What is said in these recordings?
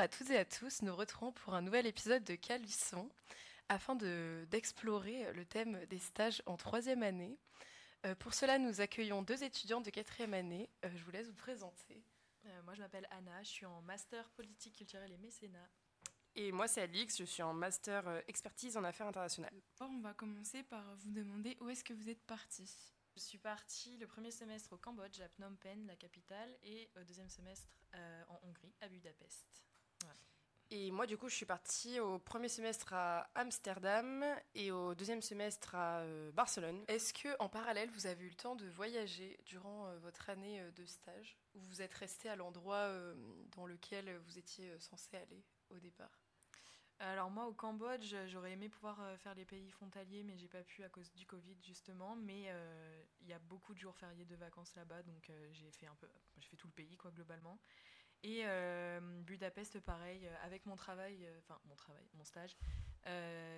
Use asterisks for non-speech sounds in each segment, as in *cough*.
à toutes et à tous, nous retrouvons pour un nouvel épisode de Calisson afin d'explorer le thème des stages en troisième année. Euh, pour cela, nous accueillons deux étudiants de quatrième année. Euh, je vous laisse vous présenter. Euh, moi, je m'appelle Anna, je suis en master politique culturelle et mécénat. Et moi, c'est Alix, je suis en master expertise en affaires internationales. on va commencer par vous demander où est-ce que vous êtes parti Je suis partie le premier semestre au Cambodge, à Phnom Penh, la capitale, et au deuxième semestre en Hongrie, à Budapest. Et moi, du coup, je suis partie au premier semestre à Amsterdam et au deuxième semestre à euh, Barcelone. Est-ce que, en parallèle, vous avez eu le temps de voyager durant euh, votre année euh, de stage ou vous êtes resté à l'endroit dans lequel vous étiez censé aller au départ? Alors moi au Cambodge, j'aurais aimé pouvoir faire les pays frontaliers, mais j'ai pas pu à cause du Covid justement. Mais il y a beaucoup de jours fériés de vacances là-bas, donc j'ai fait un peu, j'ai fait tout le pays quoi globalement. Et euh, Budapest, pareil, euh, avec mon travail, euh, enfin mon travail, mon stage,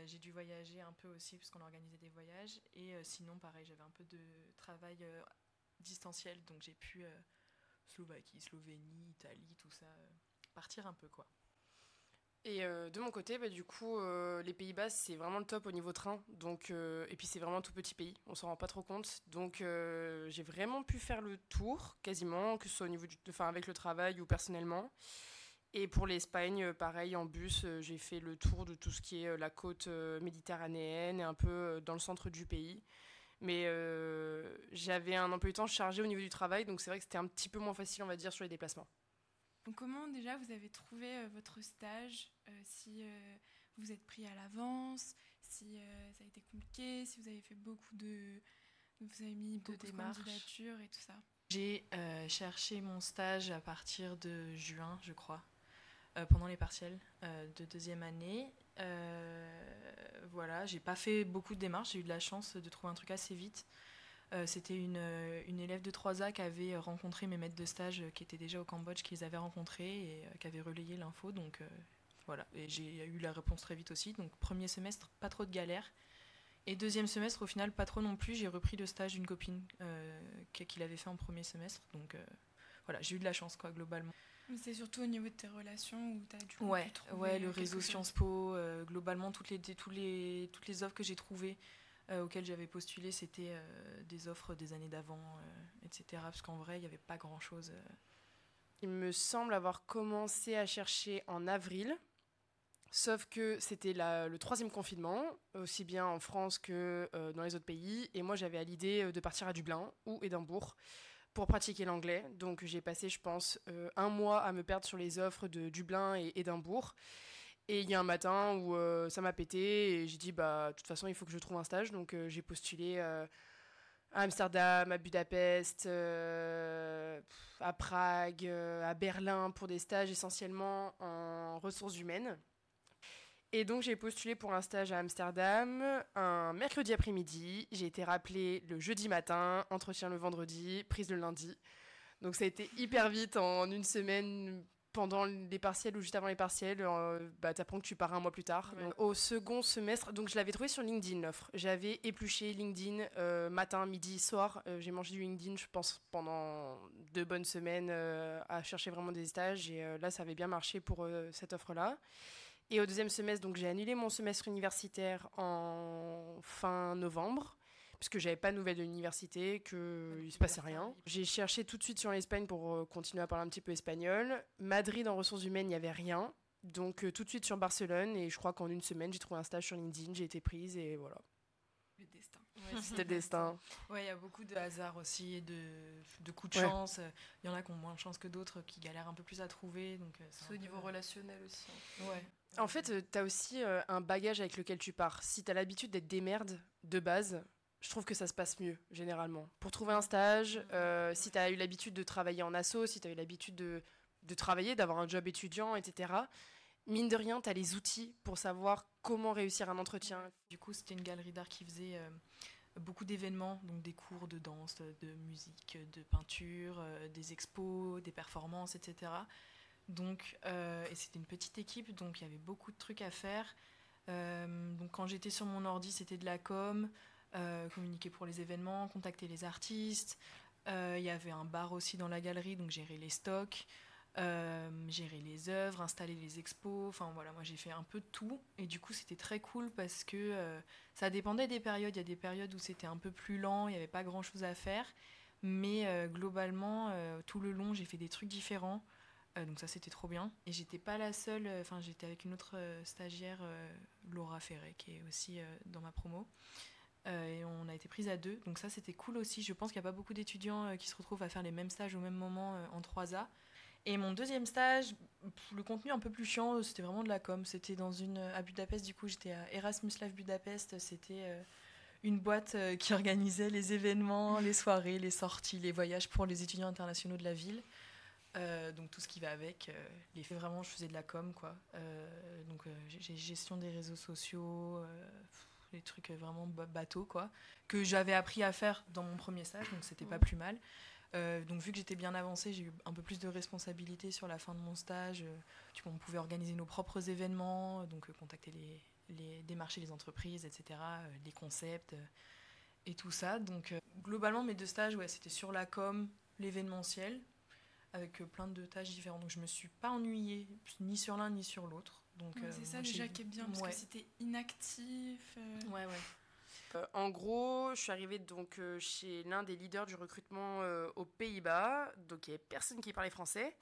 j'ai dû voyager un peu aussi puisqu'on organisait des voyages. Et sinon, pareil, j'avais un peu de travail distanciel, donc j'ai pu Slovaquie, Slovénie, Italie, tout ça, partir un peu quoi. Et euh, de mon côté, bah, du coup, euh, les Pays-Bas, c'est vraiment le top au niveau train. Donc, euh, et puis, c'est vraiment un tout petit pays, on s'en rend pas trop compte. Donc, j'ai vraiment pu faire le tour, quasiment, que ce soit au niveau du, enfin, avec le travail ou personnellement. Et pour l'Espagne, pareil, en bus, j'ai fait le tour de tout ce qui est la côte méditerranéenne et un peu dans le centre du pays. Mais j'avais un emploi du temps chargé au niveau du travail, donc c'est vrai que c'était un petit peu moins facile, on va dire, sur les déplacements. Donc comment déjà vous avez trouvé euh, votre stage euh, Si euh, vous êtes pris à l'avance, si ça a été compliqué, si vous avez fait beaucoup de... Vous avez mis beaucoup de, candidatures et tout ça? J'ai cherché mon stage à partir de juin, je crois, pendant les partiels de deuxième année. voilà, j'ai pas fait beaucoup de démarches, j'ai eu de la chance de trouver un truc assez vite. Euh, c'était une, euh, une, élève de 3A qui avait rencontré mes maîtres de stage euh, qui étaient déjà au Cambodge, qui les avaient rencontrés et qui avait relayé l'info. Donc voilà, et j'ai eu la réponse très vite aussi. Donc premier semestre, pas trop de galères. Et deuxième semestre, au final, pas trop non plus. J'ai repris le stage d'une copine qu'il avait fait en premier semestre. Donc voilà, j'ai eu de la chance, quoi, globalement. C'est surtout au niveau de tes relations où tu as du coup ouais, ouais, le réseau Sciences Po, globalement, toutes les, toutes, les, toutes les offres que j'ai trouvées auxquelles j'avais postulé, c'était euh, des offres des années d'avant, euh, etc. Parce qu'en vrai, il n'y avait pas grand-chose. Il me semble avoir commencé à chercher en avril. Sauf que c'était le troisième confinement, aussi bien en France que dans les autres pays. Et moi, j'avais à l'idée de partir à Dublin ou Édimbourg pour pratiquer l'anglais. Donc j'ai passé, je pense, un mois à me perdre sur les offres de Dublin et Édimbourg. Et il y a un matin où euh, ça m'a pété et j'ai dit, bah, de toute façon, il faut que je trouve un stage. Donc euh, j'ai postulé euh, à Amsterdam, à Budapest, à Prague, à Berlin pour des stages essentiellement en ressources humaines. Et donc j'ai postulé pour un stage à Amsterdam un mercredi après-midi. J'ai été rappelée le jeudi matin, entretien le vendredi, prise le lundi. Donc ça a été hyper vite en une semaine pendant les partiels ou juste avant les partiels, euh, bah, tu apprends que tu pars un mois plus tard. au second semestre, donc je l'avais trouvé sur LinkedIn l'offre. J'avais épluché LinkedIn euh, matin, midi, soir. Euh, j'ai mangé du LinkedIn, je pense, pendant deux bonnes semaines à chercher vraiment des stages. Et là, ça avait bien marché pour cette offre-là. Et au deuxième semestre, donc j'ai annulé mon semestre universitaire en fin novembre puisque j'avais pas de nouvelles de l'université, qu'il ne se passait rien. J'ai cherché tout de suite sur l'Espagne pour euh, continuer à parler un petit peu espagnol. Madrid en ressources humaines, il n'y avait rien. Donc euh, tout de suite sur Barcelone et je crois qu'en une semaine, j'ai trouvé un stage sur LinkedIn, j'ai été prise et voilà. Le destin. *laughs* C'était le destin. Ouais, il y a beaucoup de hasard aussi de, de coups de chance. Il y en a qui ont moins de chance que d'autres, qui galèrent un peu plus à trouver. Donc euh, c'est au niveau relationnel aussi. Hein. Ouais. En fait, tu as aussi un bagage avec lequel tu pars. Si tu as l'habitude d'être démerde de base, je trouve que ça se passe mieux, généralement. Pour trouver un stage, euh, si tu as eu l'habitude de travailler en asso, si tu as eu l'habitude de, travailler, d'avoir un job étudiant, etc., mine de rien, tu as les outils pour savoir comment réussir un entretien. Du coup, c'était une galerie d'art qui faisait euh, beaucoup d'événements, donc des cours de danse, de musique, de peinture, euh, des expos, des performances, etc. Donc, et c'était une petite équipe, donc il y avait beaucoup de trucs à faire. donc quand j'étais sur mon ordi, c'était de la com, euh, communiquer pour les événements, contacter les artistes. Euh, il y avait un bar aussi dans la galerie, donc gérer les stocks. euh, gérer les œuvres, installer les expos. Enfin voilà, moi j'ai fait un peu de tout. Et du coup, c'était très cool parce que ça dépendait des périodes. Il y a des périodes où c'était un peu plus lent, il n'y avait pas grand chose à faire. Mais globalement, tout le long, j'ai fait des trucs différents. donc ça, c'était trop bien. Et j'étais pas la seule. Enfin, j'étais avec une autre stagiaire, Laura Ferret, qui est aussi dans ma promo. Et on a été prise à deux. Donc ça, c'était cool aussi. Je pense qu'il n'y a pas beaucoup d'étudiants qui se retrouvent à faire les mêmes stages au même moment en 3A. Et mon deuxième stage, le contenu un peu plus chiant, c'était vraiment de la com. C'était dans une à Budapest, du coup, j'étais à Erasmus Live Budapest. C'était euh, une boîte euh, qui organisait les événements, les soirées, les sorties, les voyages pour les étudiants internationaux de la ville. Euh, donc tout ce qui va avec. les faits, vraiment, je faisais de la com, quoi. donc j'ai gestion des réseaux sociaux, des trucs vraiment bateaux, quoi, que j'avais appris à faire dans mon premier stage, donc c'était pas plus mal. Euh, donc vu que j'étais bien avancée, j'ai eu un peu plus de responsabilités sur la fin de mon stage. Euh, on pouvait organiser nos propres événements, donc euh, contacter les, les, démarcher les entreprises, etc., les concepts et tout ça. Donc globalement, mes deux stages, ouais, c'était sur la com, l'événementiel, avec plein de tâches différentes. Donc je me suis pas ennuyée ni sur l'un ni sur l'autre. Donc c'est ça déjà qui est bien parce que c'était inactif. Ouais ouais. Euh, en gros, je suis arrivée donc euh, chez l'un des leaders du recrutement euh, aux Pays-Bas, donc il n'y avait personne qui parlait français.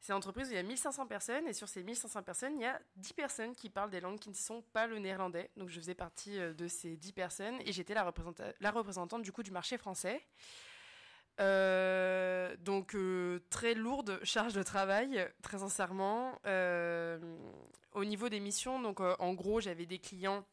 C'est une entreprise où il y a 1500 personnes et sur ces 1500 personnes, il y a 10 personnes qui parlent des langues qui ne sont pas le néerlandais. Donc je faisais partie de ces 10 personnes et j'étais la, représentante du coup du marché français. Donc très lourde charge de travail, très sincèrement. au niveau des missions, donc en gros j'avais des clients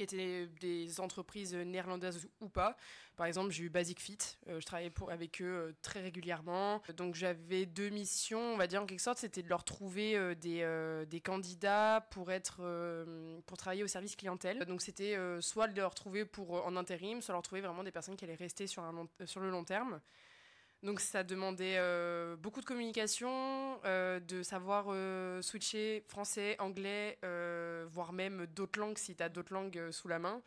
qui étaient des entreprises néerlandaises ou pas. Par exemple, j'ai eu Basic Fit, euh, je travaillais avec eux euh, très régulièrement. Donc j'avais deux missions, on va dire en quelque sorte, c'était de leur trouver euh, des, des, candidats pour, être, pour travailler au service clientèle. Donc c'était soit de leur trouver pour, en intérim, soit leur trouver vraiment des personnes qui allaient rester sur, un sur le long terme. Donc ça demandait euh, beaucoup de communication, euh, de savoir euh, switcher français, anglais, voire même d'autres langues si tu as d'autres langues sous la main.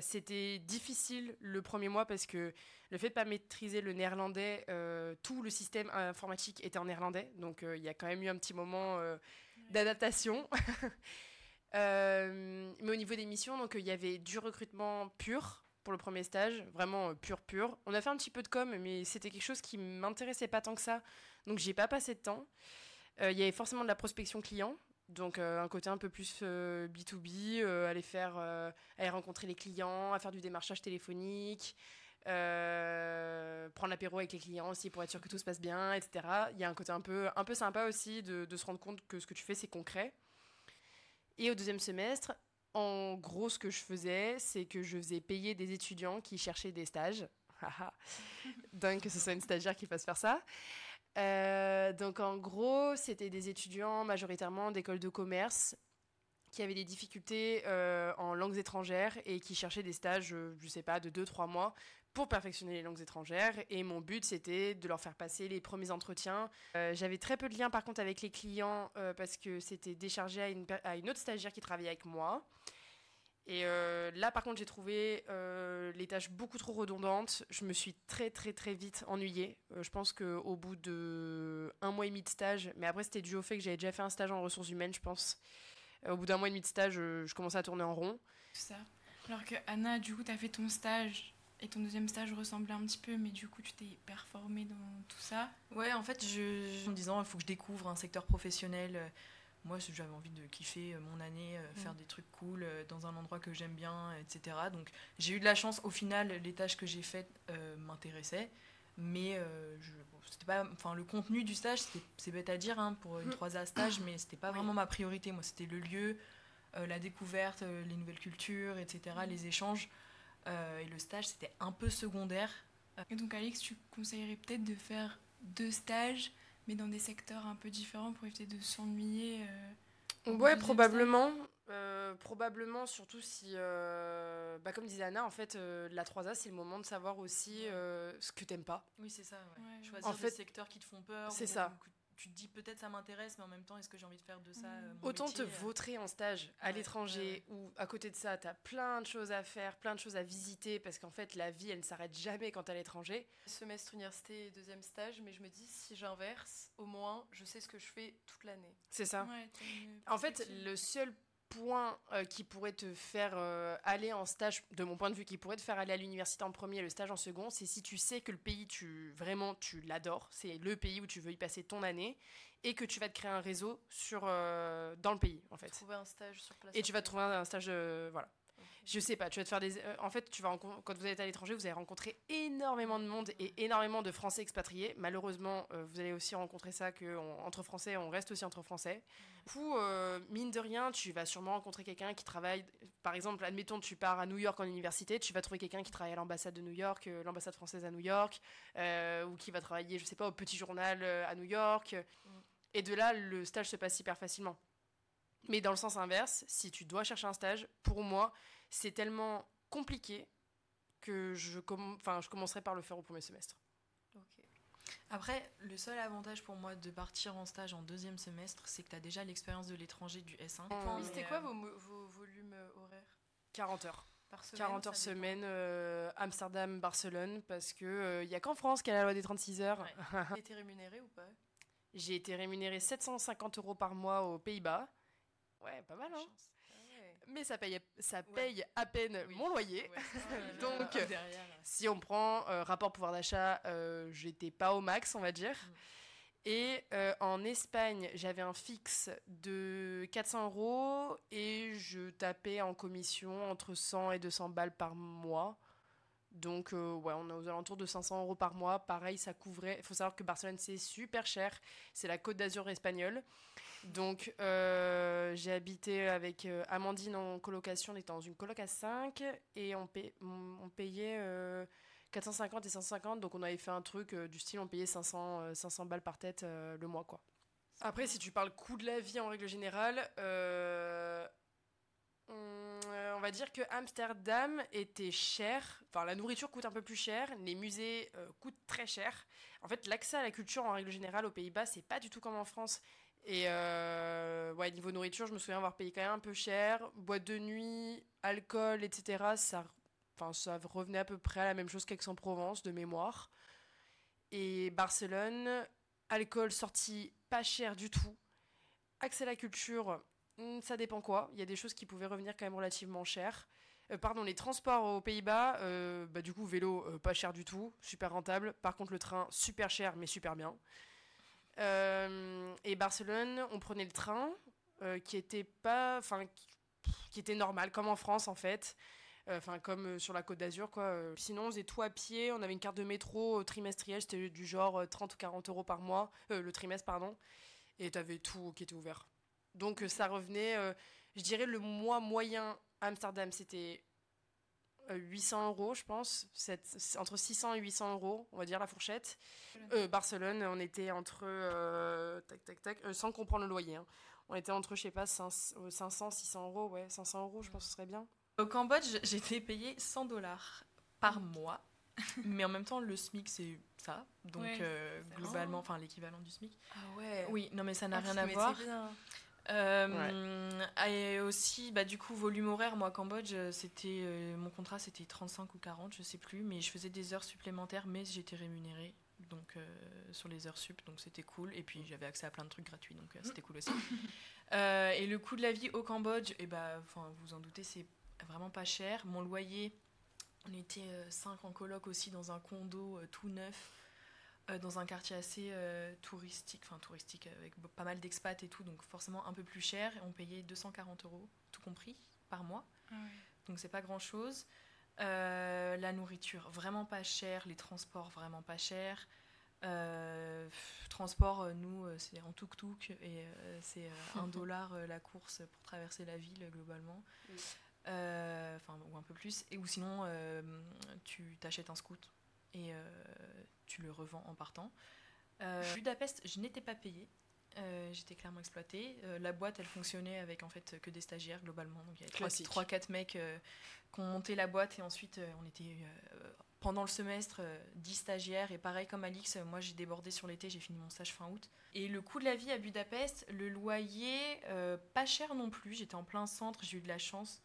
C'était difficile le premier mois parce que le fait de pas maîtriser le néerlandais, tout le système informatique était en néerlandais. Donc il y a quand même eu un petit moment d'adaptation. *laughs* mais au niveau des missions, donc il y avait du recrutement pur, pour le premier stage, vraiment euh, pur pur. On a fait un petit peu de com, mais c'était quelque chose qui m'intéressait pas tant que ça, donc j'ai pas passé de temps. Euh, il y avait forcément de la prospection client, donc euh, un côté un peu plus B2B, aller faire, aller rencontrer les clients, faire du démarchage téléphonique, prendre l'apéro avec les clients aussi pour être sûr que tout se passe bien, etc. Il y a un côté un peu, un peu sympa aussi de se rendre compte que ce que tu fais c'est concret. Et au deuxième semestre, en gros, ce que je faisais, c'est que je faisais payer des étudiants qui cherchaient des stages. *laughs* Dingue que ce soit une stagiaire qui fasse faire ça. Euh, donc en gros, c'était des étudiants majoritairement d'écoles de commerce qui avaient des difficultés euh, en langues étrangères et qui cherchaient des stages, euh, je sais pas, de 2-3 mois pour perfectionner les langues étrangères. Et mon but, c'était de leur faire passer les premiers entretiens. Euh, j'avais très peu de liens, par contre, avec les clients euh, parce que c'était déchargé à une, autre stagiaire qui travaillait avec moi. Et euh, là, par contre, j'ai trouvé les tâches beaucoup trop redondantes. Je me suis très, très, très vite ennuyée. je pense qu'au bout de un mois et demi de stage, mais après, c'était dû au fait que j'avais déjà fait un stage en ressources humaines, je pense. au bout d'un mois et demi de stage, je commençais à tourner en rond. Ça. Alors que Anna, du coup, tu as fait ton stage et ton deuxième stage ressemblait un petit peu, mais du coup, tu t'es performé dans tout ça Ouais, en fait, je, en me disant, il faut que je découvre un secteur professionnel. Euh, moi, j'avais envie de kiffer euh, mon année, euh, faire mm. des trucs cool dans un endroit que j'aime bien, etc. Donc, j'ai eu de la chance. Au final, les tâches que j'ai faites m'intéressaient. Mais je, c'était pas, enfin, le contenu du stage, c'est bête à dire hein, pour une 3A mm. stage, mais c'était pas vraiment ma priorité. Moi, c'était le lieu, la découverte, les nouvelles cultures, etc., mm. les échanges. Euh, et le stage, c'était un peu secondaire. Et donc, Alex, tu conseillerais peut-être de faire deux stages, mais dans des secteurs un peu différents pour éviter de s'ennuyer euh, Ouais, probablement. Euh, probablement, surtout si, bah, comme disait Anna, en fait, la 3A, c'est le moment de savoir aussi ce que t'aimes pas. Oui, c'est ça. Ouais. Choisir en fait, des secteurs qui te font peur. C'est ça tu te dis peut-être ça m'intéresse, mais en même temps, est-ce que j'ai envie de faire de ça euh, mon Autant te métier, euh, vautrer en stage à Ouais, l'étranger ou à côté de ça, t'as plein de choses à faire, plein de choses à visiter parce qu'en fait la vie elle ne s'arrête jamais quand t'es à l'étranger. Semestre université deuxième stage, mais je me dis si j'inverse, au moins je sais ce que je fais toute l'année. C'est ça. Ouais, En fait, le seul point euh, qui pourrait te faire euh, aller en stage, de mon point de vue, qui pourrait te faire aller à l'université en premier et le stage en second, c'est si tu sais que le pays, tu vraiment, tu l'adores, c'est le pays où tu veux y passer ton année, et que tu vas te créer un réseau sur, euh, dans le pays, en fait. Trouver un stage sur place. Et tu vas trouver un, un stage. Voilà. Je sais pas, tu vas te faire des... euh, en fait, tu vas quand vous êtes à l'étranger, vous allez rencontrer énormément de monde et énormément de Français expatriés. Malheureusement, euh, vous allez aussi rencontrer ça que on- entre Français, on reste aussi entre Français. Du coup, euh, mine de rien, tu vas sûrement rencontrer quelqu'un qui travaille... Par exemple, admettons, tu pars à New York en université, tu vas trouver quelqu'un qui travaille à l'ambassade de New York, l'ambassade française à New York, euh, ou qui va travailler, je sais pas, au Petit Journal à New York. Et de là, le stage se passe hyper facilement. Mais dans le sens inverse, si tu dois chercher un stage, pour moi, c'est tellement compliqué que je, enfin, je commencerai par le faire au premier semestre. Ok. Après, le seul avantage pour moi de partir en stage en deuxième semestre, c'est que tu as déjà l'expérience de l'étranger du S1. Oui, C'était euh, quoi vos, mo- vos volumes euh, horaires? 40 heures. par semaine 40 heures semaine, euh, Amsterdam, Barcelone, parce que il y a qu'en France qu'il y a la loi des 36 heures. *laughs* T'as été rémunéré ou pas? J'ai été rémunérée 750 euros par mois aux Pays-Bas. Ouais, pas mal, hein. Ah ouais. Mais ça paye, ça Ouais. paye à peine Oui. mon loyer. Ouais. *laughs* Donc, derrière. Si on prend euh, rapport pouvoir d'achat, euh, j'étais pas au max, on va dire. Mm. Et euh, en Espagne, j'avais un fixe de 400 euros et je tapais en commission entre 100 et 200 balles par mois. Donc, euh, ouais, on est aux alentours de 500 euros par mois. Pareil, ça couvrait. Il faut savoir que Barcelone, c'est super cher. C'est la côte d'Azur espagnole. Donc, euh, j'ai habité avec euh, Amandine en colocation. On était dans une coloc à 5 et on, payait euh, 450 et 150. Donc, on avait fait un truc euh, du style on payait 500, euh, 500 balles par tête euh, le mois, quoi. Après, si tu parles coût de la vie en règle générale, euh, on, euh, va dire que Amsterdam était cher. Enfin, la nourriture coûte un peu plus cher. Les musées euh, coûtent très cher. En fait, l'accès à la culture en règle générale aux Pays-Bas, c'est pas du tout comme en France. Et euh, ouais, niveau nourriture, je me souviens avoir payé quand même un peu cher. Boîte de nuit, alcool, etc. Ça, ça revenait à peu près à la même chose qu'Aix-en-Provence, de mémoire. Et Barcelone, alcool sorti pas cher du tout. Accès à la culture, hmm, ça dépend quoi. Il y a des choses qui pouvaient revenir quand même relativement cher. Euh, pardon, les transports aux Pays-Bas, euh, bah, du coup, vélo, pas cher du tout, super rentable. Par contre, le train, super cher, mais super bien. Euh, et Barcelone, on prenait le train, euh, qui était pas. Enfin, qui, était normal, comme en France en fait. Euh, Enfin, comme sur la côte d'Azur, quoi. Sinon, on faisait tout à pied. On avait une carte de métro trimestrielle, c'était du genre euh, 30 ou 40 euros par mois, le trimestre, pardon. Et t'avais tout qui était ouvert. Donc, ça revenait, je dirais, le mois moyen Amsterdam, c'était 800 euros, je pense. Entre 600 et 800 euros, on va dire la fourchette. Euh, Barcelone, on était entre. euh, tac, tac, tac, euh, sans comprendre le loyer. hein. On était entre, je sais pas, 500, euh, 500, 600 euros. Ouais, 500 euros, je pense que ce serait bien. Au Cambodge, *laughs* j'étais payée 100 dollars par mois. *laughs* Mais en même temps, le SMIC, c'est ça. Donc, Ouais, euh, globalement, enfin, l'équivalent du SMIC. Ah ouais. Oui, non, mais ça n'a Ah, rien à te voir. Euh, Et aussi, bah, du coup, volume horaire, moi, Cambodge, euh, c'était euh, mon contrat, c'était 35 ou 40, je sais plus, mais je faisais des heures supplémentaires, mais j'étais rémunérée donc euh, sur les heures sup, donc c'était cool. Et puis j'avais accès à plein de trucs gratuits, donc c'était cool aussi. *laughs* Et le coût de la vie au Cambodge, et bah, enfin, vous vous en doutez, c'est vraiment pas cher. Mon loyer, on était 5 en coloc aussi dans un condo tout neuf dans un quartier assez euh, touristique, enfin touristique avec pas mal d'expats et tout, donc forcément un peu plus cher. Et on payait 240 euros, tout compris, par mois. Ah. Donc c'est pas grand chose. la nourriture, vraiment pas cher. Les transports, vraiment pas cher. Euh, transport, euh, nous, euh, c'est en tuk-tuk et euh, c'est euh, un *laughs* dollar euh, la course pour traverser la ville euh, globalement. Euh, Enfin, ou un peu plus. Et, ou sinon, euh, tu t'achètes un scoot et euh, tu le revends en partant. Euh, Budapest, je n'étais pas payée. Euh, J'étais clairement exploitée. La boîte, elle fonctionnait avec en fait que des stagiaires globalement. Donc il y avait Classique. 3-4 mecs euh, qu'on montait la boîte et ensuite on était pendant le semestre 10 stagiaires et pareil comme Alix, moi j'ai débordé sur l'été, j'ai fini mon stage fin août. Et le coût de la vie à Budapest, le loyer, pas cher non plus, j'étais en plein centre, j'ai eu de la chance.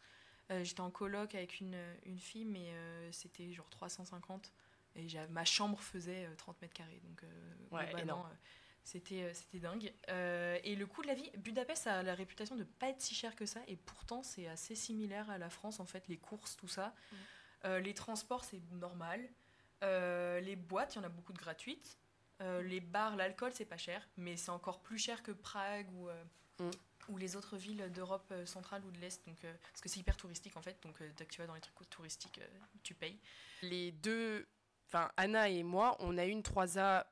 j'étais en coloc avec une, une fille, mais c'était genre 350 et ma chambre faisait 30 mètres carrés. Donc, ouais, énorme. C'était, euh, c'était dingue. Euh, et le coût de la vie, Budapest a la réputation de pas être si cher que ça, et pourtant c'est assez similaire à la France, en fait, les courses, tout ça. Mm. Euh, les transports, c'est normal. les boîtes, il y en a beaucoup de gratuites. Mm. Les bars, l'alcool, c'est pas cher, mais c'est encore plus cher que Prague ou, mm. ou les autres villes d'Europe centrale ou de l'Est, donc, parce que c'est hyper touristique en fait, donc dès que tu vas dans les trucs touristiques, tu payes. Les deux, enfin Anna et moi, on a une 3A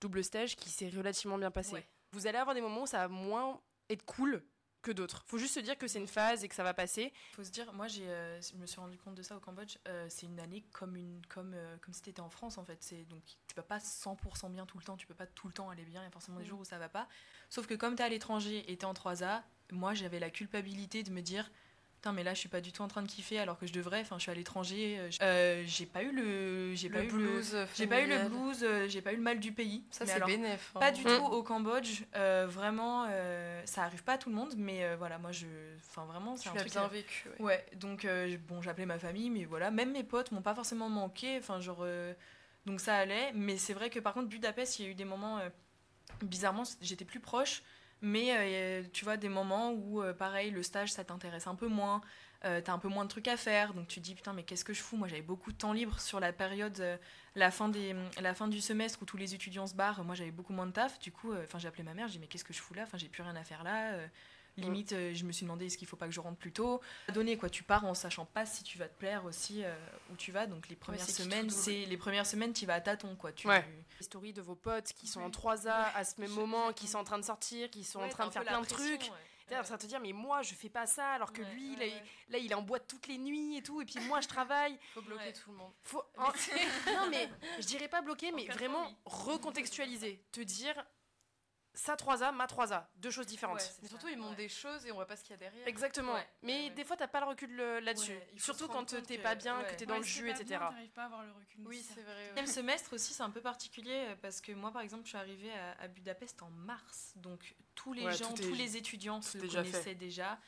double stage qui s'est relativement bien passé. Vous allez avoir des moments où ça va moins être cool que d'autres. Faut juste se dire que c'est une phase et que ça va passer. Faut se dire, moi j'ai, euh, je me suis rendu compte de ça au Cambodge. Euh, c'est une année comme une, comme, euh, comme si t'étais en France en fait. C'est donc tu vas pas 100% bien tout le temps. Tu peux pas tout le temps aller bien. Il y a forcément des mm. jours où ça va pas. Sauf que comme t'es à l'étranger et t'es en 3A, moi j'avais la culpabilité de me dire mais là je suis pas du tout en train de kiffer alors que je devrais enfin je suis à l'étranger euh, euh, j'ai pas eu le j'ai pas eu blues j'ai pas eu le blues euh, j'ai pas eu le mal du pays ça c'est bénéf hein. pas du mm. tout au Cambodge vraiment ça arrive pas à tout le monde mais voilà moi je enfin vraiment c'est un truc bien vécu ouais, donc bon j'appelais ma famille mais voilà même mes potes m'ont pas forcément manqué enfin genre donc ça allait mais c'est vrai que par contre Budapest il y a eu des moments bizarrement j'étais plus proche mais euh, tu vois, des moments où, euh, pareil, le stage, ça t'intéresse un peu moins, euh, t'as un peu moins de trucs à faire, donc tu te dis, putain, mais qu'est-ce que je fous? Moi, j'avais beaucoup de temps libre sur la période, la, fin des, la fin du semestre où tous les étudiants se barrent. Moi, j'avais beaucoup moins de taf. Du coup, enfin j'ai appelé ma mère, j'ai dit, mais qu'est-ce que je fous là? Enfin, j'ai plus rien à faire là. Limite, euh, je me suis demandé est-ce qu'il faut pas que je rentre plus tôt? Donner quoi, tu pars en sachant pas si tu vas te plaire aussi euh, où tu vas. Donc les premières semaines, c'est les premières semaines, tu vas à tâtons quoi. Tu, ouais. Les stories de vos potes qui sont en 3A à ce même moment, qui sont en train de sortir, qui sont en train de faire plein de trucs. T'es en train de te dire, mais moi, je fais pas ça, alors que lui, là, il est en boîte toutes les nuits et tout, et puis moi, je travaille. Faut bloquer tout le monde. Faut... *laughs* non, mais je dirais pas bloquer, mais vraiment recontextualiser. Te dire, sa 3A, ma 3A, deux choses différentes. mais surtout, ils montrent des choses et on voit pas ce qu'il y a derrière. Exactement. mais des fois, t'as pas le recul là-dessus. surtout quand t'es pas bien, que t'es dans le jus, etc. pas à avoir le recul. Oui, c'est vrai. Le semestre aussi, c'est un peu particulier euh, parce que moi, par exemple, je suis arrivée à, Budapest en mars. Donc, tous les gens, tous les étudiants se connaissaient déjà.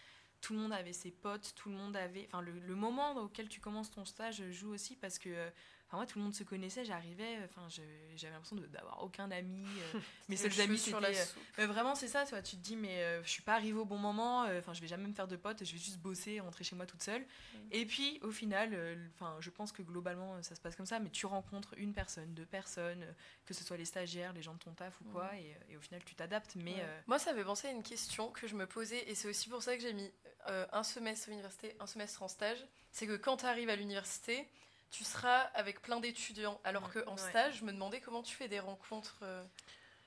Tout le monde avait ses potes, tout le monde avait. Enfin, le, le moment auquel tu commences ton stage joue aussi parce que euh, Enfin, moi, tout le monde se connaissait, j'arrivais, enfin, j'avais l'impression d'avoir aucun ami. Euh, *laughs* mes seuls amis, c'était. Euh, mais vraiment, c'est ça, tu, vois, tu te dis, mais euh, je suis pas arrivée au bon moment, enfin, je vais jamais me faire de potes, je vais juste bosser, rentrer chez moi toute seule. Et puis, au final, enfin, je pense que globalement, ça se passe comme ça, mais tu rencontres une personne, deux personnes, que ce soit les stagiaires, les gens de ton taf ou quoi, et, au final, tu t'adaptes. Mais. Moi, ça fait penser à une question que je me posais, et c'est aussi pour ça que j'ai mis un semestre à l'université, un semestre en stage. C'est que quand tu arrives à l'université, tu seras avec plein d'étudiants. Alors qu'en stage, je me demandais comment tu fais des rencontres. Euh.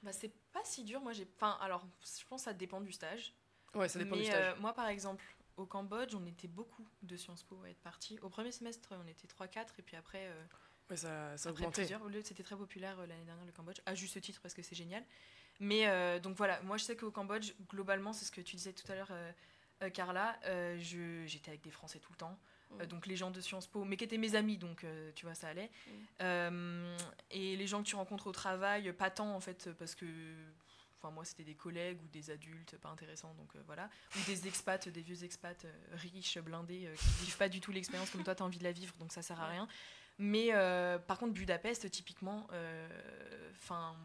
Bah, c'est pas si dur. Moi, j'ai. Enfin, alors, je pense que ça dépend du stage. Ouais, ça dépend du stage. Euh, moi, par exemple, au Cambodge, on était beaucoup de Sciences Po à être partis. Au premier semestre, on était 3-4, et puis après. Euh, ouais, ça, ça augmentait. C'était très populaire l'année dernière, le Cambodge, à juste titre, parce que c'est génial. Mais donc voilà, moi, je sais qu'au Cambodge, globalement, c'est ce que tu disais tout à l'heure, Carla, j'étais avec des Français tout le temps. Euh, donc les gens de Sciences Po, mais qui étaient mes amis, donc euh, tu vois, ça allait. Euh, et les gens que tu rencontres au travail, pas tant en fait, parce que enfin moi c'était des collègues ou des adultes pas intéressants donc voilà. Ou des expats des vieux expats riches blindés qui vivent pas du tout l'expérience comme toi tu as envie de la vivre donc ça sert à rien. Mais par contre Budapest typiquement enfin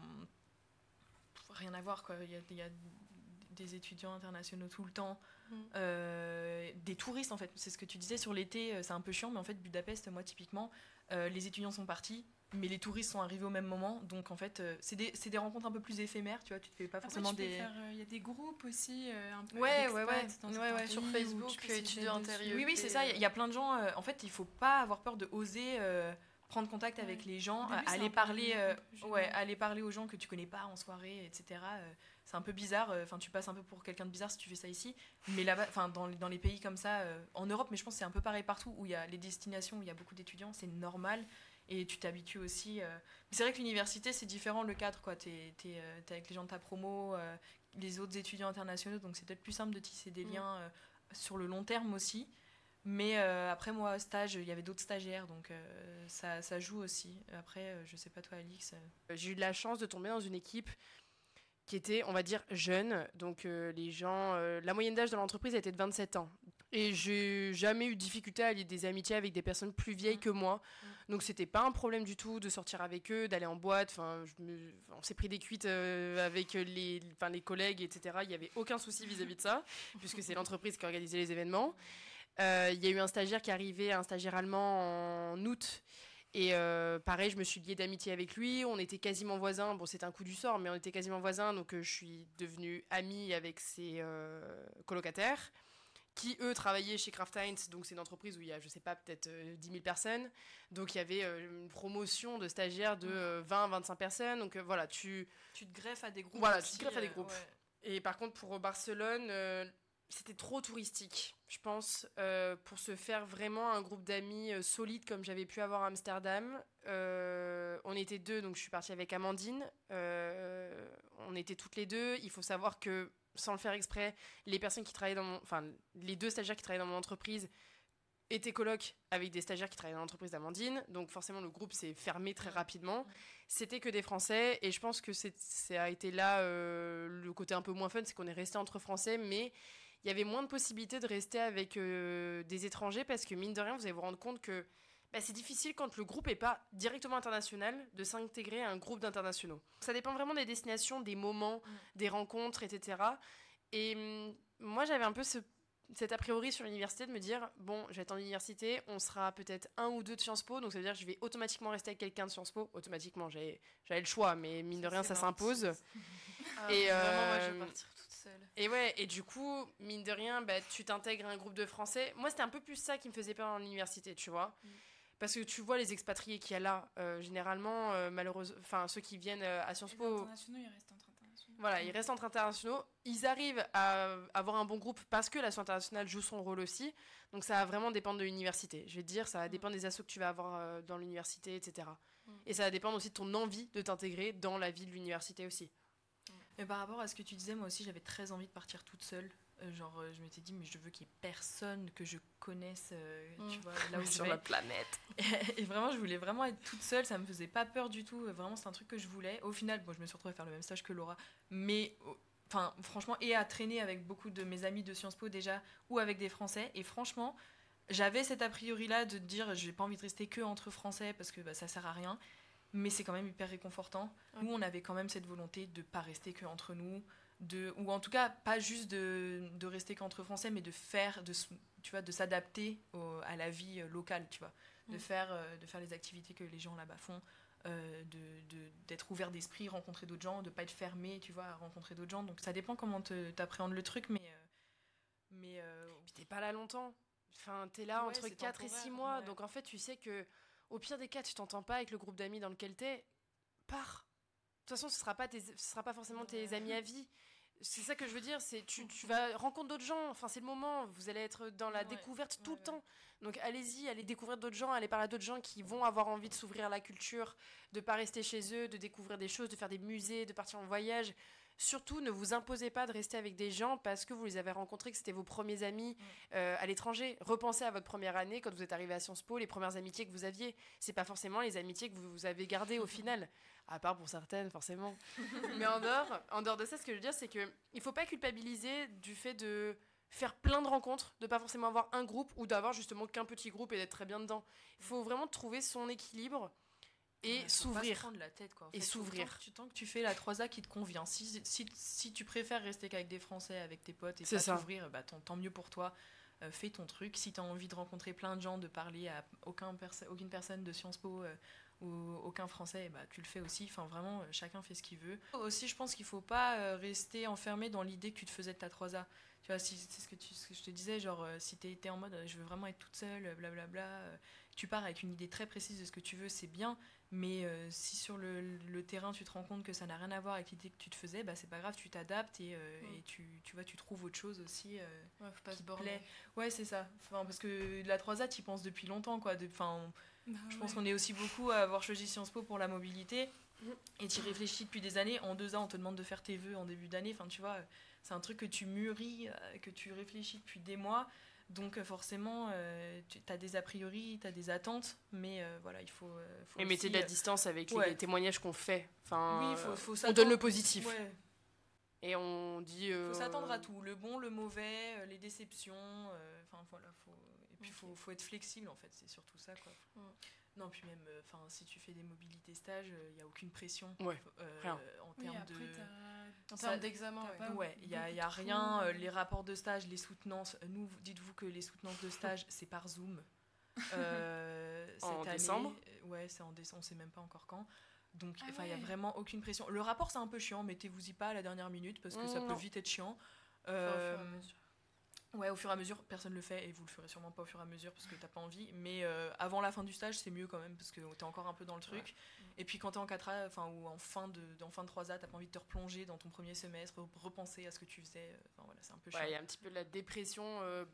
rien à voir quoi. Il y a, des étudiants internationaux tout le temps Mm. Euh, des touristes en fait. C'est ce que tu disais sur l'été, euh, c'est un peu chiant, mais en fait Budapest, moi typiquement, euh, les étudiants sont partis, mais les touristes sont arrivés au même moment, donc en fait c'est des, des, rencontres un peu plus éphémères, tu vois, tu te fais pas forcément des. Il y a des groupes aussi, un peu. Ouais, ouais, ouais, sur Facebook, étudiants intérieurs. Oui, oui, c'est ça. Il y, a plein de gens. en fait, il faut pas avoir peur de oser prendre contact avec les gens, aller parler, ouais, aller parler aux gens que tu connais pas en soirée, etc c'est un peu bizarre. Euh, enfin, tu passes un peu pour quelqu'un de bizarre si tu fais ça ici. Mais là-bas, enfin, dans, dans, les pays comme ça, euh, en Europe, mais je pense que c'est un peu pareil partout où il y a les destinations où il y a beaucoup d'étudiants, c'est normal. Et tu t'habitues aussi. Euh. C'est vrai que l'université, c'est différent le cadre. Tu es, avec les gens de ta promo, les autres étudiants internationaux, donc c'est peut-être plus simple de tisser des mm. liens sur le long terme aussi. Mais euh, après, moi, stage, il y avait d'autres stagiaires, donc euh, ça, ça, joue aussi. Après, euh, je sais pas toi, Alix. J'ai eu de la chance de tomber dans une équipe qui était, on va dire, jeune. Donc les gens, la moyenne d'âge de l'entreprise était de 27 ans. Et j'ai jamais eu de difficulté à lier des amitiés avec des personnes plus vieilles que moi. Donc c'était pas un problème du tout de sortir avec eux, d'aller en boîte. Enfin, on s'est pris des cuites avec les, enfin, les collègues, etc. Il n'y avait aucun souci vis-à-vis de ça, *laughs* puisque c'est l'entreprise qui organisait les événements. Euh, il y a eu un stagiaire qui est arrivé, un stagiaire allemand en août. Et euh, pareil, je me suis liée d'amitié avec lui. On était quasiment voisins. Bon, c'était un coup du sort, mais on était quasiment voisins. Donc, euh, je suis devenue amie avec ses colocataires, qui eux travaillaient chez Kraft Heinz. Donc, c'est une entreprise où il y a, je sais pas, peut-être 10 000 personnes. Donc, il y avait une promotion de stagiaires de 20, 25 personnes. Donc, voilà, tu. Tu te greffes à des groupes. Voilà, tu te greffes à des groupes. Et par contre, pour Barcelone, c'était trop touristique, je pense, euh, pour se faire vraiment un groupe d'amis euh, solide comme j'avais pu avoir à Amsterdam. Euh, on était deux, donc je suis partie avec Amandine. on était toutes les deux. Il faut savoir que, sans le faire exprès, les personnes qui travaillaient dans mon, enfin, les deux stagiaires qui travaillaient dans mon entreprise étaient colocs avec des stagiaires qui travaillaient dans l'entreprise d'Amandine. Donc forcément, le groupe s'est fermé très rapidement. C'était que des Français, et je pense que ça a été là le côté un peu moins fun, c'est qu'on est resté entre Français, mais il y avait moins de possibilités de rester avec euh, des étrangers parce que mine de rien, vous allez vous rendre compte que bah, c'est difficile quand le groupe n'est pas directement international de s'intégrer à un groupe d'internationaux. Ça dépend vraiment des destinations, des moments, mm. des rencontres, etc. Et hum, moi, j'avais un peu ce, cet a priori sur l'université de me dire bon, je vais être en université, on sera peut-être un ou deux de Sciences Po, donc ça veut dire que je vais automatiquement rester avec quelqu'un de Sciences Po. Automatiquement, j'avais le choix, mais mine de rien, ça s'impose. Ah, et vraiment, moi, je vais euh, et ouais, et du coup, mine de rien, bah, tu t'intègres à un groupe de Français. Moi, c'était un peu plus ça qui me faisait peur dans l'université, tu vois. Mm. Parce que tu vois les expatriés qu'il y a là, euh, généralement, euh, malheureusement, enfin, ceux qui viennent euh, à Sciences Po. Les internationaux, ils restent entre internationaux. Voilà, ils restent entre internationaux. Ils arrivent à avoir un bon groupe parce que l'association internationale joue son rôle aussi. Donc ça va vraiment dépendre de l'université. Je vais te dire, ça va mm. dépendre des assos que tu vas avoir dans l'université, etc. Mm. Et ça va dépendre aussi de ton envie de t'intégrer dans la vie de l'université aussi. Par rapport à ce que tu disais, moi aussi j'avais très envie de partir toute seule. Euh, genre, euh, je m'étais dit, mais je veux qu'il y ait personne que je connaisse, euh, tu mm. vois, là où *laughs* Sur la planète. *laughs* Et, vraiment, je voulais vraiment être toute seule, ça me faisait pas peur du tout. Vraiment, c'est un truc que je voulais. Au final, bon, je me suis retrouvée à faire le même stage que Laura, mais enfin, franchement, et à traîner avec beaucoup de mes amis de Sciences Po déjà, ou avec des Français. Et franchement, j'avais cet a priori là de dire, j'ai pas envie de rester que entre Français parce que bah, ça sert à rien mais c'est quand même hyper réconfortant. Nous, on avait quand même cette volonté de pas rester que entre nous, de, ou en tout cas pas juste de, de rester qu'entre Français, mais de faire, de, tu vois, de s'adapter à la vie euh, locale, tu vois, de, mm. faire, euh, de faire les activités que les gens là-bas font. Euh, de d'être ouvert d'esprit, rencontrer d'autres gens, de pas être fermé, tu vois, à rencontrer d'autres gens. Donc ça dépend comment tu appréhendes le truc, mais. mais Puis t'es pas là longtemps. Enfin, t'es là entre 4 et 6 mois. Donc en fait, tu sais que au pire des cas, tu t'entends pas avec le groupe d'amis dans lequel t'es, pars. De toute façon, ce sera pas ce sera pas forcément tes amis à vie. C'est ça que je veux dire, c'est tu, tu vas rencontrer d'autres gens. Enfin, c'est le moment. Vous allez être dans la découverte tout le temps. Donc allez-y, allez découvrir d'autres gens, allez parler à d'autres gens qui vont avoir envie de s'ouvrir à la culture, de pas rester chez eux, de découvrir des choses, de faire des musées, de partir en voyage. Surtout, ne vous imposez pas de rester avec des gens parce que vous les avez rencontrés, que c'était vos premiers amis euh, à l'étranger. Repensez à votre première année quand vous êtes arrivé à Sciences Po, les premières amitiés que vous aviez. C'est pas forcément les amitiés que vous, avez gardées au *laughs* final, à part pour certaines forcément. *laughs* Mais en dehors, en dehors de ça, ce que je veux dire, c'est que il faut pas culpabiliser du fait de faire plein de rencontres, de pas forcément avoir un groupe ou d'avoir justement qu'un petit groupe et d'être très bien dedans. Il faut vraiment trouver son équilibre et s'ouvrir. tête, quoi. et s'ouvrir. Tu tant que tu fais la 3A qui te convient. Si, si, si tu préfères rester qu'avec des Français, avec tes potes et pas t'ouvrir, bah, tant, mieux pour toi. Euh, fais ton truc. Si tu as envie de rencontrer plein de gens, de parler à aucun aucune personne de Sciences Po euh, ou aucun Français, bah, tu le fais aussi. Enfin, vraiment, euh, chacun fait ce qu'il veut. Aussi, je pense qu'il faut pas rester enfermé dans l'idée que tu te faisais de ta 3A. Tu vois, si, c'est ce que, tu, ce que je te disais, genre, si tu étais en mode je veux vraiment être toute seule, blablabla, bla, bla, tu pars avec une idée très précise de ce que tu veux, c'est bien, mais euh, si sur le, le, terrain tu te rends compte que ça n'a rien à voir avec l'idée que tu te faisais, bah c'est pas grave, tu t'adaptes et, euh, et, tu, tu, vois, tu trouves autre chose aussi. Euh, ouais, faut pas se borner. Plaît. Ouais, c'est ça. Enfin, parce que la 3A, tu y penses depuis longtemps. Quoi. Enfin, bah je pense qu'on est aussi beaucoup à avoir choisi Sciences Po pour la mobilité. Mm. Et tu y réfléchis depuis des années. En deux ans, on te demande de faire tes vœux en début d'année. Enfin, tu vois, c'est un truc que tu mûris, que tu réfléchis depuis des mois. Donc euh, forcément, euh, tu as des a priori, tu as des attentes, mais euh, voilà, il faut... euh, faut Et mettez de la distance avec ouais. les témoignages qu'on fait. Enfin, Oui, faut, faut on donne le positif. Ouais, Et on dit. euh, faut s'attendre à tout, le bon, le mauvais, les déceptions, euh, enfin voilà, faut... Et puis faut, faut être flexible en fait, c'est surtout ça quoi. Mm. Non, puis même, euh, enfin, si tu fais des mobilités stages, il n'y a aucune pression Ouais, euh, rien. en Oui, termes après, de... En termes d'examen, ouais. Ouais, il n'y a, rien. euh, les rapports de stage, les soutenances. Nous, vous- dites-vous que les soutenances de stage, *laughs* c'est par Zoom. *laughs* Euh, En année, décembre euh, Ouais, c'est en décembre, on sait même pas encore quand. Donc, Ah enfin, il n'y a ouais. vraiment aucune pression. Le rapport, c'est un peu chiant, mettez-vous-y pas à la dernière minute parce que ça Mm, peut non. vite être chiant. Enfin, Euh, mesure. Ouais, au fur et à mesure, personne le fait et vous le ferez sûrement pas au fur et à mesure parce que t'as pas envie. Mais euh, avant la fin du stage, c'est mieux quand même parce que t'es encore un peu dans le truc. Et puis quand t'es en 4A, enfin, ou en fin de, en fin de 3A, t'as pas envie de te replonger dans ton premier semestre, repenser à ce que tu faisais. euh, Enfin voilà, c'est un peu chiant. Ouais, il y a un petit peu de la dépression euh,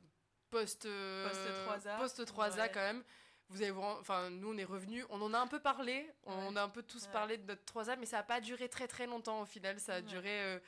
post euh, Post-3A. post 3A Ouais. quand même. Vous avez enfin nous on est revenus, on en a un peu parlé, on a un peu tous parlé de notre 3A mais ça a pas duré très très longtemps au final, ça a duré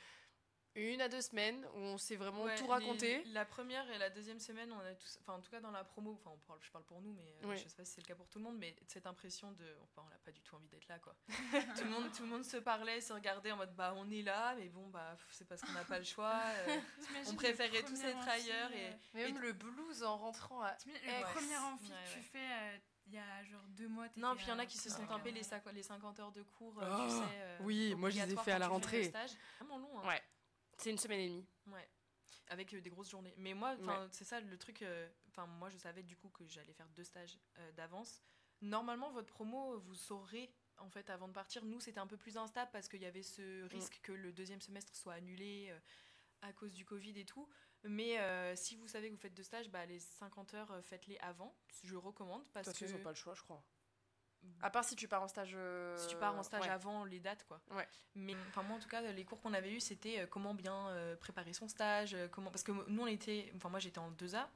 une à deux semaines où on s'est vraiment Ouais, tout les- raconté. la première et la deuxième semaine, on a tous, enfin en tout cas dans la promo, enfin on parle, je parle pour nous, mais euh, Ouais. je sais pas si c'est le cas pour tout le monde, mais cette impression de, enfin, on n'a pas du tout envie d'être là quoi. *laughs* tout le monde, tout le monde se parlait, se regardait en mode bah on est là, mais bon bah c'est parce qu'on n'a pas le choix. euh, *laughs* on préférait tous être ailleurs et- euh, Mais même et- le blues en rentrant à. Le premier amphi que tu fais euh, il y a genre deux mois. non, puis il y en a qui se première sont tapés les, les 50 heures de cours, Oh, tu sais. oui, moi, je les ai fait à la rentrée. stage. Vraiment long. hein. Ouais. C'est une semaine et demie. Ouais. Avec euh, des grosses journées. Mais moi, Ouais. c'est ça le truc. euh, Enfin, moi, je savais du coup que j'allais faire deux stages euh, d'avance. Normalement, votre promo, vous saurez en fait avant de partir. Nous, c'était un peu plus instable parce qu'il y avait ce risque que le deuxième semestre soit annulé euh, à cause du Covid et tout. Mais euh, si vous savez que vous faites deux stages, bah, les 50 heures, faites-les avant. Je recommande De parce que ils ont pas le choix, je crois. À part si tu pars en stage. euh, si tu pars en stage ouais. avant les dates quoi. Ouais. Mais enfin moi en tout cas les cours qu'on avait eu c'était euh, comment bien euh, préparer son stage, comment parce que nous on était enfin moi j'étais en 2A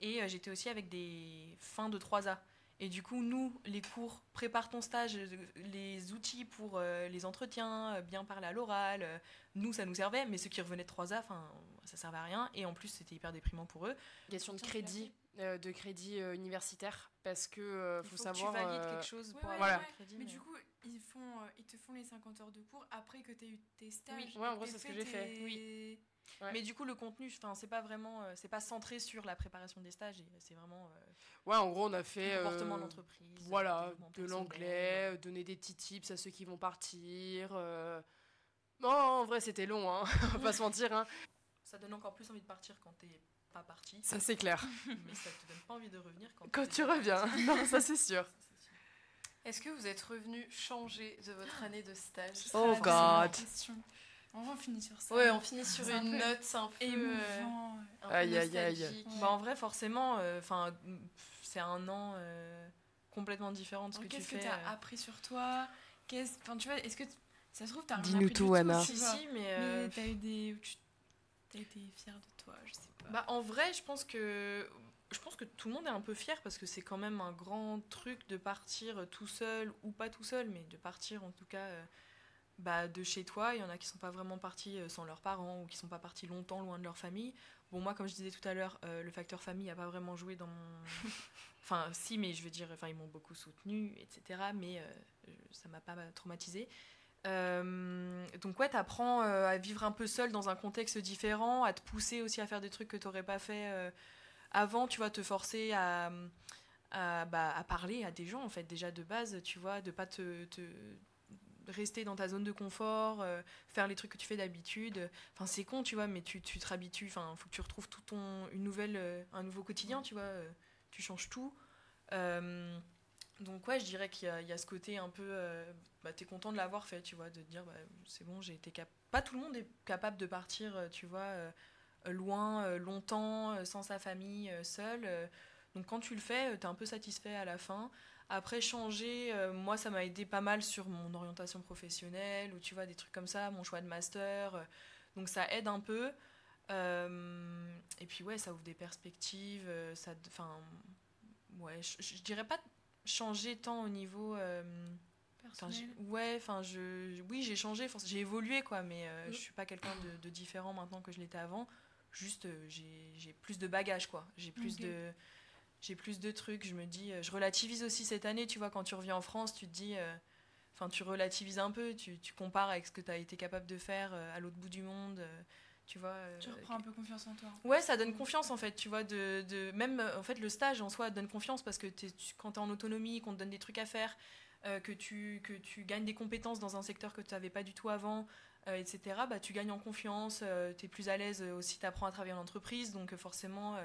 et j'étais aussi avec des fins de 3A. Et du coup, nous, les cours, prépare ton stage, les outils pour euh, les entretiens, bien parler à l'oral, euh, nous, ça nous servait, mais ceux qui revenaient de 3A, enfin, ça servait à rien. Et en plus, c'était hyper déprimant pour eux. Question de crédit, euh, de crédit euh, universitaire, parce que euh, Il faut, faut savoir. que tu valides euh, quelque chose Ouais, pour ouais, avoir Voilà. crédit. Mais du coup, ils, font, euh, ils te font les 50 heures de cours après que tu aies eu tes stages. Ouais, en gros, c'est ce que j'ai fait. Mais du coup, le contenu, enfin, c'est pas vraiment, euh, c'est pas centré sur la préparation des stages, c'est vraiment euh, Ouais, en gros, on a fait. le comportement euh, de l'entreprise. euh, Voilà, de l'anglais, euh, donner des petits tips à ceux qui vont partir. euh. Non, en vrai, c'était long, hein. *laughs* on va pas se mentir. Hein. Ça donne encore plus envie de partir quand t'es pas parti, Ça, c'est clair. *laughs* mais ça te donne pas envie de revenir quand, tu reviens, *laughs* non, ça c'est sûr. Est-ce que vous êtes revenu changer de votre année de stage Oh God. On va finir sur ça. Ouais, on finit sur un une peu note un peu, euh, émouvant. un peu Aïe, aïe. Bah, en vrai, forcément, enfin, c'est un an euh, complètement différent de ce que tu Qu'est-ce que fais. tu as euh. appris sur toi? Qu'est-ce, enfin, tu vois, est-ce que ça se trouve t'as rien appris du tout, Anna. Si, si, mais. euh, Mais t'as eu des, t'as été fière de toi, je sais pas. Bah, en vrai, je pense que je pense que tout le monde est un peu fier parce que c'est quand même un grand truc de partir tout seul ou pas tout seul, mais de partir en tout cas euh, bah, de chez toi. Il y en a qui sont pas vraiment partis euh, sans leurs parents ou qui sont pas partis longtemps loin de leur famille. Bon, moi, comme je disais tout à l'heure, euh, le facteur famille a pas vraiment joué dans mon. *laughs* Enfin, si, mais je veux dire, enfin, ils m'ont beaucoup soutenu, etc. Mais euh, ça m'a pas traumatisé. Euh, donc ouais, t'apprends euh, à vivre un peu seul dans un contexte différent, à te pousser aussi à faire des trucs que t'aurais pas fait euh, avant, tu vois, te forcer bah, à parler à des gens en fait déjà de base, tu vois, de pas te, te rester dans ta zone de confort, euh, faire les trucs que tu fais d'habitude. Enfin c'est con, tu vois, mais tu, tu te réhabitues. Enfin faut que tu retrouves tout ton une nouvelle un nouveau quotidien, tu vois, tu changes tout. Donc ouais, je dirais qu'il y, a- ce côté un peu, euh, bah, t'es content de l'avoir fait, tu vois, de te dire, bah, c'est bon, j'ai été cap... Pas tout le monde est capable de partir, euh, tu vois, euh, loin, euh, longtemps, sans sa famille, seul. donc quand tu le fais, t'es un peu satisfait à la fin. Après, changer, moi, ça m'a aidé pas mal sur mon orientation professionnelle, ou tu vois, des trucs comme ça, mon choix de master. donc ça aide un peu. Et puis ouais, ça ouvre des perspectives, ça... Enfin, ouais, je, je dirais pas changer tant au niveau... euh, Enfin, Personnel. ouais, enfin, je, oui, j'ai changé, j'ai évolué, quoi, mais euh, Mm. je suis pas quelqu'un de, de différent maintenant que je l'étais avant. juste j'ai plus de bagages quoi. J'ai plus de j'ai plus de trucs. Je me dis, je relativise aussi cette année, tu vois, quand tu reviens en France, tu te dis, enfin, tu relativises un peu, tu, tu, compares avec ce que tu as été capable de faire à l'autre bout du monde. Tu vois tu reprends un peu confiance en toi ouais ça donne confiance en fait tu vois de, de même en fait le stage en soi donne confiance parce que es, tu, quand tu es en autonomie qu'on te donne des trucs à faire euh, que, tu, que tu gagnes des compétences dans un secteur que tu n'avais pas du tout avant, euh, etc., bah, tu gagnes en confiance, euh, tu es plus à l'aise aussi, tu apprends à travailler en entreprise, donc forcément,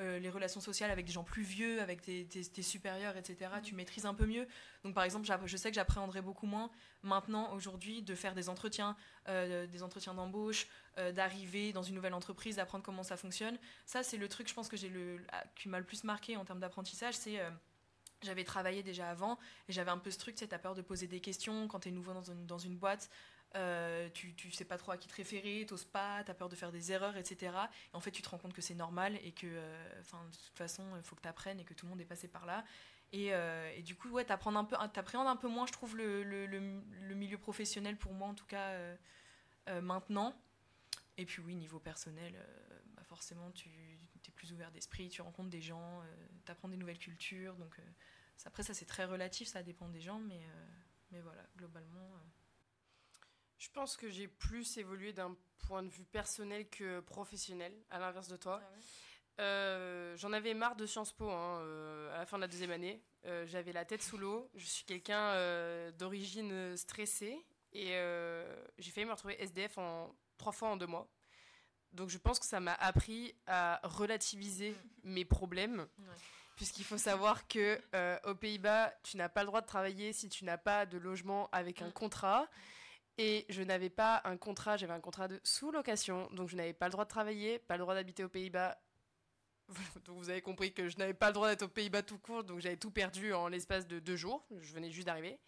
les relations sociales avec des gens plus vieux, avec tes, tes, supérieurs, etc., tu maîtrises un peu mieux. Donc par exemple, je sais que j'appréhendrai beaucoup moins maintenant, aujourd'hui, de faire des entretiens, des entretiens d'embauche, d'arriver dans une nouvelle entreprise, d'apprendre comment ça fonctionne. Ça, c'est le truc, je pense, que j'ai le, qui m'a le plus marqué en termes d'apprentissage, c'est j'avais travaillé déjà avant et j'avais un peu ce truc, tu sais, t'as peur de poser des questions quand t'es nouveau dans une, dans une boîte. Euh, tu, tu sais pas trop à qui te référer, t'oses pas, t'as peur de faire des erreurs, etc. Et en fait, tu te rends compte que c'est normal et que, euh, de toute façon, il faut que t'apprennes et que tout le monde est passé par là. Et, euh, et du coup, ouais, t'appréhendes un peu, un peu moins, je trouve, le, le, le, milieu professionnel pour moi, en tout cas, maintenant. Et puis oui, niveau personnel, bah forcément, tu es plus ouvert d'esprit, tu rencontres des gens, tu apprends des nouvelles cultures, donc après, ça, c'est très relatif, ça dépend des gens, mais, mais voilà, globalement. Euh. Je pense que j'ai plus évolué d'un point de vue personnel que professionnel, à l'inverse de toi. Ah euh, j'en avais marre de Sciences Po hein, à la fin de la deuxième année. J'avais la tête sous l'eau. Je suis quelqu'un d'origine stressée et j'ai failli me retrouver SDF en trois fois en deux mois. Donc je pense que ça m'a appris à relativiser *laughs* mes problèmes puisqu'il faut savoir que euh, aux Pays-Bas, tu n'as pas le droit de travailler si tu n'as pas de logement avec un contrat. Et je n'avais pas un contrat, j'avais un contrat de sous-location, donc je n'avais pas le droit de travailler, pas le droit d'habiter aux Pays-Bas. *laughs* Donc vous avez compris que je n'avais pas le droit d'être aux Pays-Bas tout court, donc j'avais tout perdu en l'espace de deux jours. Je venais juste d'arriver.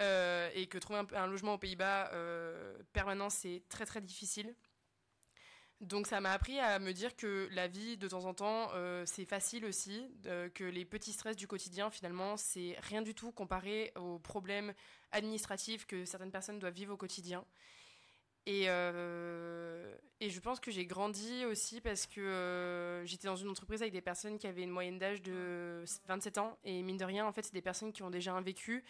Euh, et que trouver un, logement aux Pays-Bas euh, permanent, c'est très très difficile. Donc ça m'a appris à me dire que la vie de temps en temps euh, c'est facile aussi, que les petits stress du quotidien finalement c'est rien du tout comparé aux problèmes administratifs que certaines personnes doivent vivre au quotidien. Et, euh, et je pense que j'ai grandi aussi parce que euh, j'étais dans une entreprise avec des personnes qui avaient une moyenne d'âge de 27 ans et mine de rien en fait c'est des personnes qui ont déjà un vécu.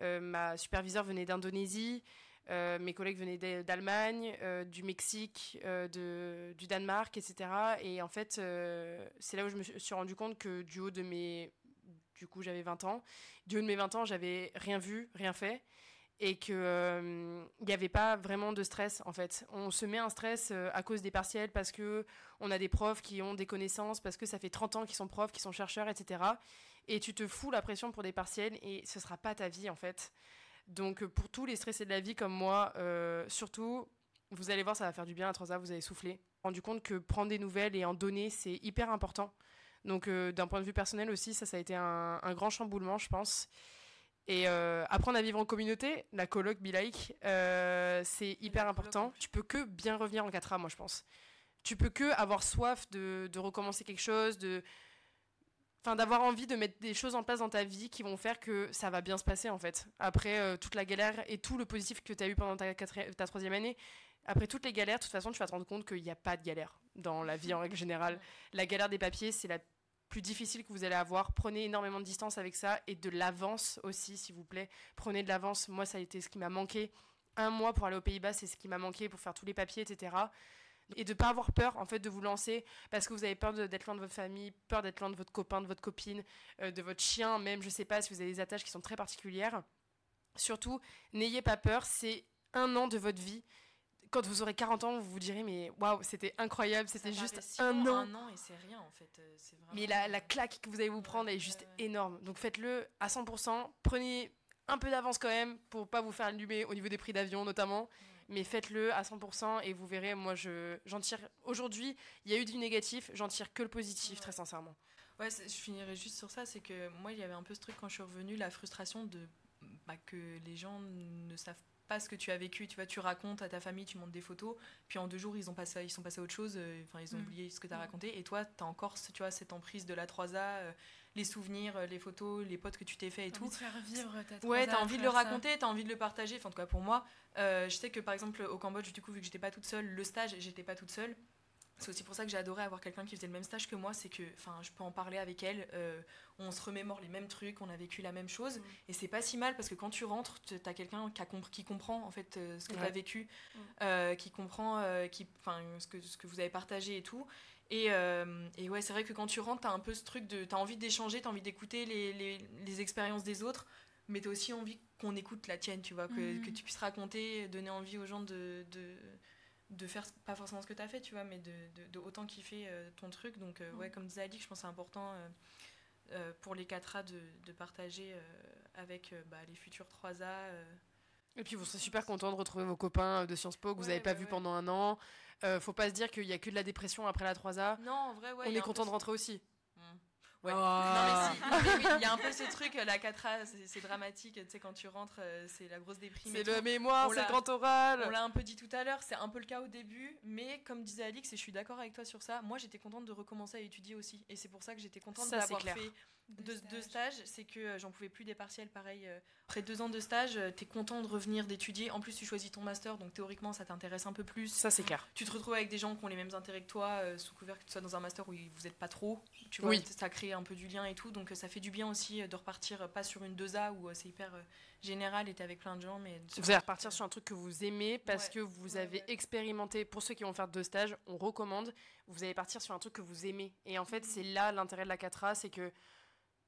ma superviseure venait d'Indonésie. Euh, mes collègues venaient d'Allemagne, euh, du Mexique, euh, du Danemark, etc. Et en fait, c'est là où je me suis rendu compte que du haut de mes... Du coup, j'avais 20 ans. Du haut de mes 20 ans, j'avais rien vu, rien fait. Et qu'il n'y avait pas vraiment de stress, en fait. On se met un stress à cause des partiels parce que on a des profs qui ont des connaissances, parce que ça fait 30 ans qu'ils sont profs, qu'ils sont chercheurs, etc. Et tu te fous la pression pour des partiels et ce sera pas ta vie, en fait. Donc euh, pour tous les stressés de la vie comme moi, euh, surtout, vous allez voir, ça va faire du bien à Transat, vous allez souffler. Rendu compte que prendre des nouvelles et en donner, c'est hyper important. Donc euh, d'un point de vue personnel aussi, ça, ça a été un, grand chamboulement, je pense. Et apprendre à vivre en communauté, la coloc Be Like, c'est hyper important. Tu peux que bien revenir en 4A, moi je pense. Tu peux que avoir soif de, de recommencer quelque chose, de, enfin d'avoir envie de mettre des choses en place dans ta vie qui vont faire que ça va bien se passer en fait. Après euh, toute la galère et tout le positif que tu as eu pendant ta, ta troisième année, après toutes les galères, de toute façon, tu vas te rendre compte qu'il n'y a pas de galère dans la vie en règle générale. *laughs* La galère des papiers, c'est la plus difficile que vous allez avoir. Prenez énormément de distance avec ça et de l'avance aussi, s'il vous plaît. Prenez de l'avance. Moi, ça a été ce qui m'a manqué. Un mois pour aller aux Pays-Bas, c'est ce qui m'a manqué pour faire tous les papiers, etc et de pas avoir peur en fait de vous lancer parce que vous avez peur d'être loin de votre famille, peur d'être loin de votre copain, de votre copine, euh, de votre chien, même je sais pas si vous avez des attaches qui sont très particulières. Surtout, n'ayez pas peur, c'est un an de votre vie. Quand vous aurez 40 ans, vous vous direz mais waouh, c'était incroyable, c'était juste un an. Un an et c'est rien en fait. Euh, mais la, la, claque que vous allez vous prendre est juste énorme. Donc faites-le à 100%. Prenez un peu d'avance quand même pour pas vous faire allumer au niveau des prix d'avion notamment mais faites-le à 100% et vous verrez, moi je, j'en tire. Aujourd'hui, il y a eu du négatif, j'en tire que le positif, très sincèrement. Ouais, je finirai juste sur ça, c'est que moi il y avait un peu ce truc quand je suis revenue, la frustration de bah, que les gens ne savent pas ce que tu as vécu. Tu vois, tu racontes à ta famille, tu montres des photos, puis en deux jours ils ont passé, ils sont passés à autre chose, euh, enfin ils ont mm. oublié ce que tu as raconté, et toi tu as encore tu vois, cette emprise de la 3A les souvenirs, euh, les photos, les potes que tu t'es fait et tout. Envie de faire vivre ta Ouais, t'as envie de le raconter, t'as envie de le partager. Enfin, en tout cas, pour moi, euh, je sais que par exemple, au Cambodge, du coup, vu que j'étais pas toute seule, le stage, j'étais pas toute seule. c'est aussi pour ça que j'ai adoré avoir quelqu'un qui faisait le même stage que moi, c'est que enfin, je peux en parler avec elle, euh, on se remémore les mêmes trucs, on a vécu la même chose, Mm. et c'est pas si mal parce que quand tu rentres, tu as quelqu'un qui, comprend en fait euh, ce que tu as Ouais. vécu, Mm. euh, qui comprend qui, enfin, ce, que, ce que vous avez partagé et tout. Et, euh, et ouais, c'est vrai que quand tu rentres, tu as un peu ce truc de. Tu as envie d'échanger, tu as envie d'écouter les, les, les expériences des autres, mais tu as aussi envie qu'on écoute la tienne, tu vois, que, Mhm. que tu puisses raconter, donner envie aux gens de. de de faire pas forcément ce que tu as fait, tu vois, mais de, de, de autant kiffer euh, ton truc. Donc, euh, ouais, Mhm. comme disait Alix, je pense que c'est important pour les 4A de, de partager avec bah, les futurs 3A. euh, Et puis vous serez super content de retrouver vos copains de Sciences Po que vous n'avez pas ouais, ouais. pendant un an. Euh, faut pas se dire qu'il y a que de la dépression après la 3A. Non, en vrai, ouais. On est content de rentrer aussi. Mm. Ouais. Oh. Non mais si, oui, il y a un peu ce truc, la 4A, c'est- c'est dramatique, tu sais, quand tu rentres, euh, c'est la grosse déprime. C'est tout. le mémoire, On c'est le grand oral. On l'a un peu dit tout à l'heure, c'est un peu le cas au début, mais comme disait Alix, et je suis d'accord avec toi sur ça, moi j'étais contente de recommencer à étudier aussi. Et c'est pour ça que j'étais contente d'avoir fait Deux stages. stages. C'est que euh, j'en pouvais plus des partiels, pareil. euh, Après deux ans de stage, euh, t'es content de revenir d'étudier. En plus, tu choisis ton master, donc théoriquement, ça t'intéresse un peu plus. Ça c'est clair. Tu te retrouves avec des gens qui ont les mêmes intérêts que toi, sous couvert que tu sois dans un master où vous n'êtes pas trop. Tu vois, Oui. ça crée un peu du lien et tout. Donc ça fait du bien aussi de repartir, pas sur une 2A où c'est hyper général et t'es avec plein de gens. mais Vous allez repartir sur un truc que vous aimez parce Ouais. que vous Ouais, avez ouais. expérimenté. Pour ceux qui vont faire deux stages, on recommande. Vous allez partir sur un truc que vous aimez. Et en fait, c'est là l'intérêt de la 4A, c'est que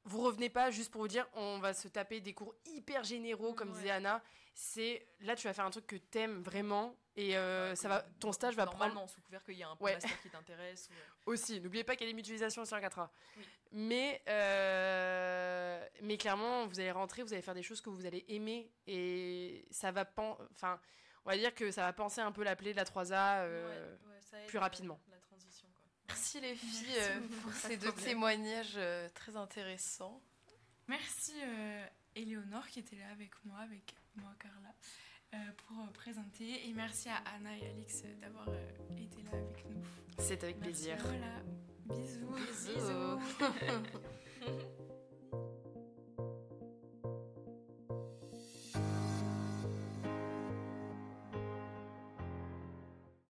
vous revenez pas juste pour vous dire on va se taper des cours hyper généraux, comme Ouais. disait Anna. C'est là, tu vas faire un truc que t'aimes vraiment. Et euh, ça va, ton stage va prendre Normalement, sous couvert qu'il y a un Ouais. master qui t'intéresse. ou, euh, aussi. N'oubliez pas qu'il y a des mutualisations sur la 4A. Oui. Mais, euh, mais clairement, vous allez rentrer, vous allez faire des choses que vous allez aimer. Et ça va Enfin, on va dire que ça va penser un peu l'appeler de la 3A. euh, ouais, ouais, ça aide, plus rapidement. La. Merci les filles Merci euh, pour ces de deux problème. témoignages euh, très intéressants. Merci euh, Éléonore qui était là avec moi, avec moi Carla, euh, pour euh, présenter. Et merci à Anna et Alix euh, d'avoir euh, été là avec nous. C'est avec Merci plaisir. Voilà, bisous. Bisous. *laughs* *laughs*